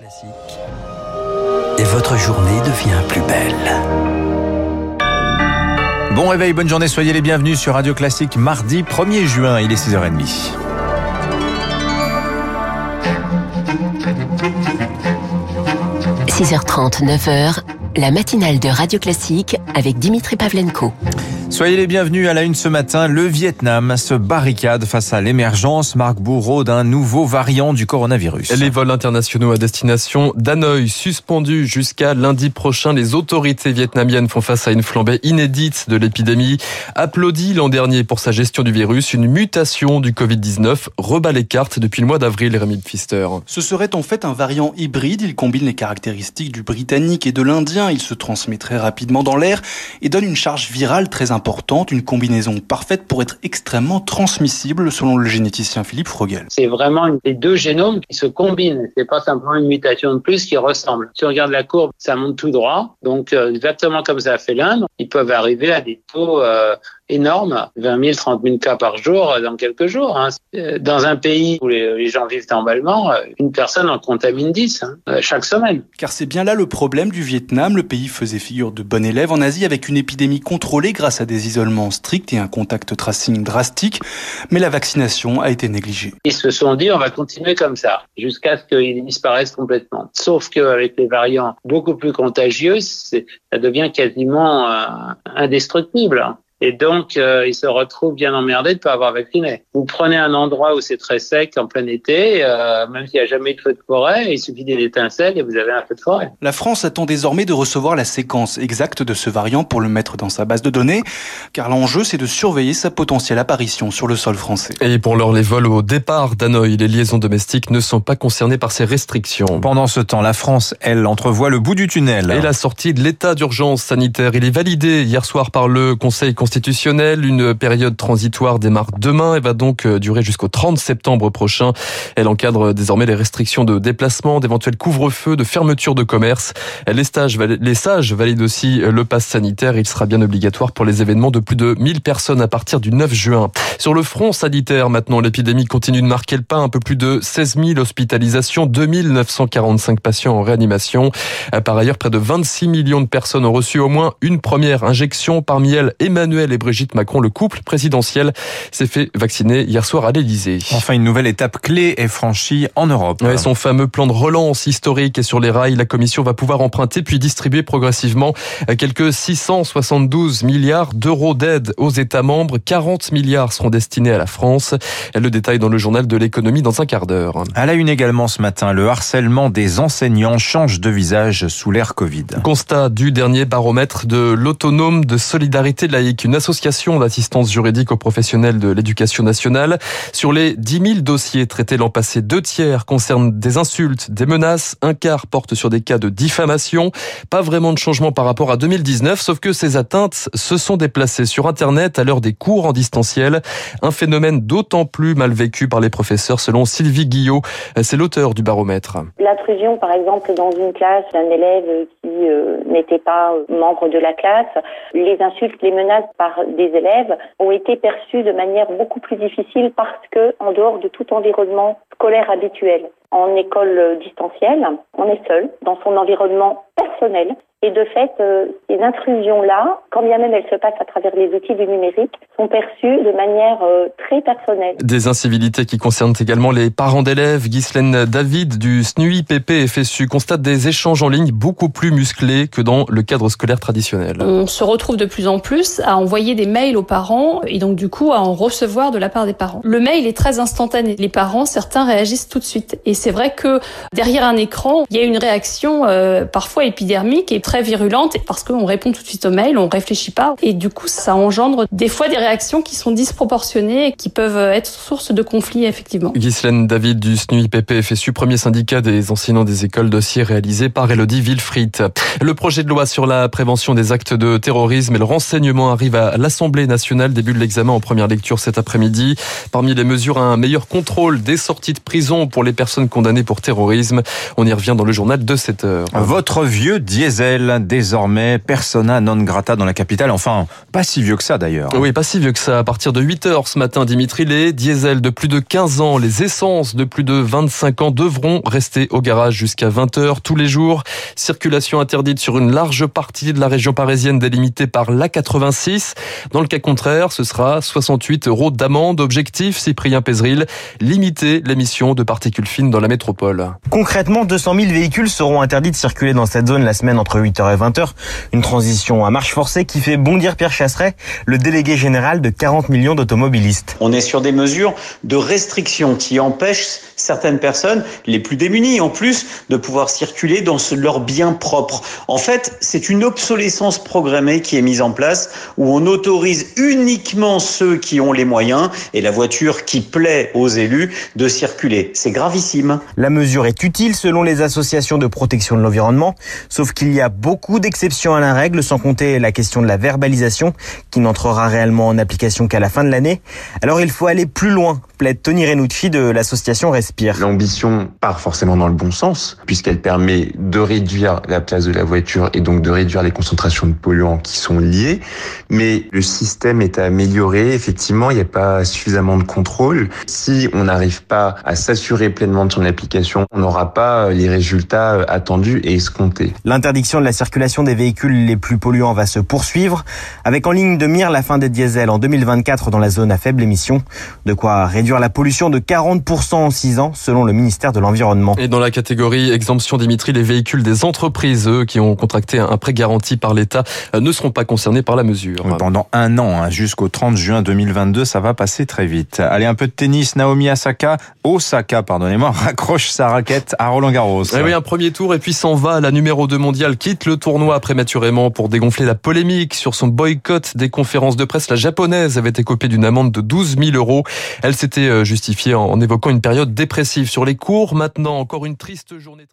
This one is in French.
Et votre journée devient plus belle. Bon réveil, bonne journée, soyez les bienvenus sur Radio Classique mardi 1er juin, il est 6h30. – 6h30, 9h, la matinale de Radio Classique avec Dimitri Pavlenko. Soyez les bienvenus à la une ce matin. Le Vietnam se barricade face à l'émergence, Marc Bourreau, d'un nouveau variant du coronavirus. Les vols internationaux à destination d'Hanoï suspendus jusqu'à lundi prochain. Les autorités vietnamiennes font face à une flambée inédite de l'épidémie. Applaudi l'an dernier pour sa gestion du virus, une mutation du Covid-19 rebat les cartes depuis le mois d'avril, Rémi Pfister. Ce serait en fait un variant hybride. Il combine les caractéristiques du britannique et de l'indien. Il se transmet très rapidement dans l'air et donne une charge virale très importante importante, une combinaison parfaite pour être extrêmement transmissible selon le généticien Philippe Frogel. C'est vraiment les deux génomes qui se combinent. C'est pas simplement une mutation de plus qui ressemble. Si on regarde la courbe, ça monte tout droit. Donc euh, exactement comme ça a fait l'Inde, ils peuvent arriver à des taux euh, énorme, 20 000, 30 000 cas par jour dans quelques jours. Hein. Dans un pays où les, gens vivent normalement, une personne en contamine 10 hein, chaque semaine. Car c'est bien là le problème du Vietnam. Le pays faisait figure de bon élève en Asie avec une épidémie contrôlée grâce à des isolements stricts et un contact tracing drastique. Mais la vaccination a été négligée. Ils se sont dit on va continuer comme ça jusqu'à ce qu'ils disparaissent complètement. Sauf qu'avec les variants beaucoup plus contagieux, ça devient quasiment euh, indestructible. Et donc, euh, ils se retrouvent bien emmerdés de ne pas avoir vacciné. Vous prenez un endroit où c'est très sec en plein été, euh, même s'il n'y a jamais eu de feu de forêt, il suffit d'une étincelle et vous avez un feu de forêt. La France attend désormais de recevoir la séquence exacte de ce variant pour le mettre dans sa base de données, car l'enjeu c'est de surveiller sa potentielle apparition sur le sol français. Et pour l'heure, les vols au départ d'Hanoï, les liaisons domestiques ne sont pas concernées par ces restrictions. Pendant ce temps, la France, elle, entrevoit le bout du tunnel. Et la sortie de l'état d'urgence sanitaire, il est validé hier soir par le Conseil constitutionnel constitutionnelle. Une période transitoire démarre demain et va donc euh, durer jusqu'au 30 septembre prochain. Elle encadre désormais les restrictions de déplacement, d'éventuels couvre-feu, de fermeture de commerce. Les, stages, les sages valident aussi euh, le pass sanitaire. Il sera bien obligatoire pour les événements de plus de 1000 personnes à partir du 9 juin. Sur le front sanitaire, maintenant, l'épidémie continue de marquer le pas. Un peu plus de 16 000 hospitalisations, 2945 patients en réanimation. Euh, par ailleurs, près de 26 millions de personnes ont reçu au moins une première injection. Parmi elles, Emmanuel et Brigitte Macron, le couple présidentiel, s'est fait vacciner hier soir à l'Elysée. Enfin, une nouvelle étape clé est franchie en Europe. son fameux plan de relance historique est sur les rails. La Commission va pouvoir emprunter puis distribuer progressivement quelques 672 milliards d'euros d'aide aux États membres. 40 milliards seront destinés à la France. Elle le détaille dans le journal de l'économie dans un quart d'heure. À la une également ce matin, le harcèlement des enseignants change de visage sous l'ère Covid. Constat du dernier baromètre de l'autonome de solidarité laïque une association d'assistance juridique aux professionnels de l'éducation nationale. Sur les 10 000 dossiers traités l'an passé, deux tiers concernent des insultes, des menaces, un quart porte sur des cas de diffamation. Pas vraiment de changement par rapport à 2019, sauf que ces atteintes se sont déplacées sur Internet à l'heure des cours en distanciel. Un phénomène d'autant plus mal vécu par les professeurs, selon Sylvie Guillot. C'est l'auteur du baromètre. L'intrusion, par exemple, dans une classe d'un élève euh, n'était pas membre de la classe, les insultes, les menaces par des élèves ont été perçus de manière beaucoup plus difficile parce que, en dehors de tout environnement scolaire habituel, en école distancielle, on est seul dans son environnement personnel et de fait, euh, ces intrusions-là, quand bien même elles se passent à travers les outils du numérique, sont perçues de manière euh, très personnelle. Des incivilités qui concernent également les parents d'élèves. Ghislaine David du SNUI PP FSU constate des échanges en ligne beaucoup plus musclés que dans le cadre scolaire traditionnel. On se retrouve de plus en plus à envoyer des mails aux parents et donc du coup à en recevoir de la part des parents. Le mail est très instantané. Les parents, certains réagissent tout de suite. Et c'est vrai que derrière un écran, il y a une réaction euh, parfois épidermique et très virulente parce qu'on répond tout de suite au mail, on réfléchit pas et du coup ça engendre des fois des réactions qui sont disproportionnées et qui peuvent être source de conflits effectivement. Ghislaine David du SNUIPP FSU, premier syndicat des enseignants des écoles dossier réalisé par Elodie Wilfried. Le projet de loi sur la prévention des actes de terrorisme et le renseignement arrive à l'Assemblée nationale, début de l'examen en première lecture cet après-midi. Parmi les mesures, un meilleur contrôle des sorties de prison pour les personnes condamnées pour terrorisme. On y revient dans le journal de 7 heures. Votre vieux diesel désormais persona non grata dans la capitale. Enfin, pas si vieux que ça d'ailleurs. Oui, pas si vieux que ça. À partir de 8 heures ce matin, Dimitri, les diesels de plus de 15 ans, les essences de plus de 25 ans devront rester au garage jusqu'à 20 heures tous les jours. Circulation interdite sur une large partie de la région parisienne délimitée par l'A86. Dans le cas contraire, ce sera 68 euros d'amende. Objectif, Cyprien Pézeril, limiter l'émission de particules fines dans la métropole. Concrètement, 200 000 véhicules seront interdits de circuler dans cette zone la semaine entre 8h et 20h. Une transition à marche forcée qui fait bondir Pierre Chasseret, le délégué général de 40 millions d'automobilistes. On est sur des mesures de restriction qui empêchent certaines personnes, les plus démunies en plus, de pouvoir circuler dans leurs biens propres. En fait, c'est une obsolescence programmée qui est mise en place où on autorise uniquement ceux qui ont les moyens et la voiture qui plaît aux élus de circuler. C'est gravissime. La mesure est utile selon les associations de protection de l'environnement, sauf qu'il y a beaucoup d'exceptions à la règle, sans compter la question de la verbalisation qui n'entrera réellement en application qu'à la fin de l'année. Alors il faut aller plus loin, plaide Tony Renucci de l'association Respire. L'ambition part forcément dans le bon sens, puisqu'elle permet de réduire la place de la voiture et donc de réduire les concentrations de polluants qui sont liées. Mais le système est à améliorer. Effectivement, il n'y a pas suffisamment de contrôle. Si on n'arrive pas à s'assurer pleinement de son application, on n'aura pas les résultats attendus et escomptés. L'interdiction de la circulation des véhicules les plus polluants va se poursuivre, avec en ligne de mire la fin des diesels en 2024 dans la zone à faible émission. De quoi réduire la pollution de 40% en 6 ans, selon le ministère de l'Environnement. Et dans la catégorie exemption Dimitri, les véhicules des entreprises, eux, qui ont contracté un prêt garanti par l'État, euh, ne seront pas concernés par la mesure. Pendant un an, hein, jusqu'au 30 juin 2022, ça va passer très vite. Allez, un peu de tennis. Naomi Osaka, Osaka, pardonnez-moi, raccroche sa raquette à Roland Garros. Eh oui, un premier tour et puis s'en va. La numéro 2 mondiale quitte le tournoi prématurément pour dégonfler la polémique sur son boycott des conférences de presse. La japonaise avait été copée d'une amende de 12 000 euros. Elle s'était euh, justifiée en évoquant une période dépressive sur les cours. Maintenant, encore une triste journée.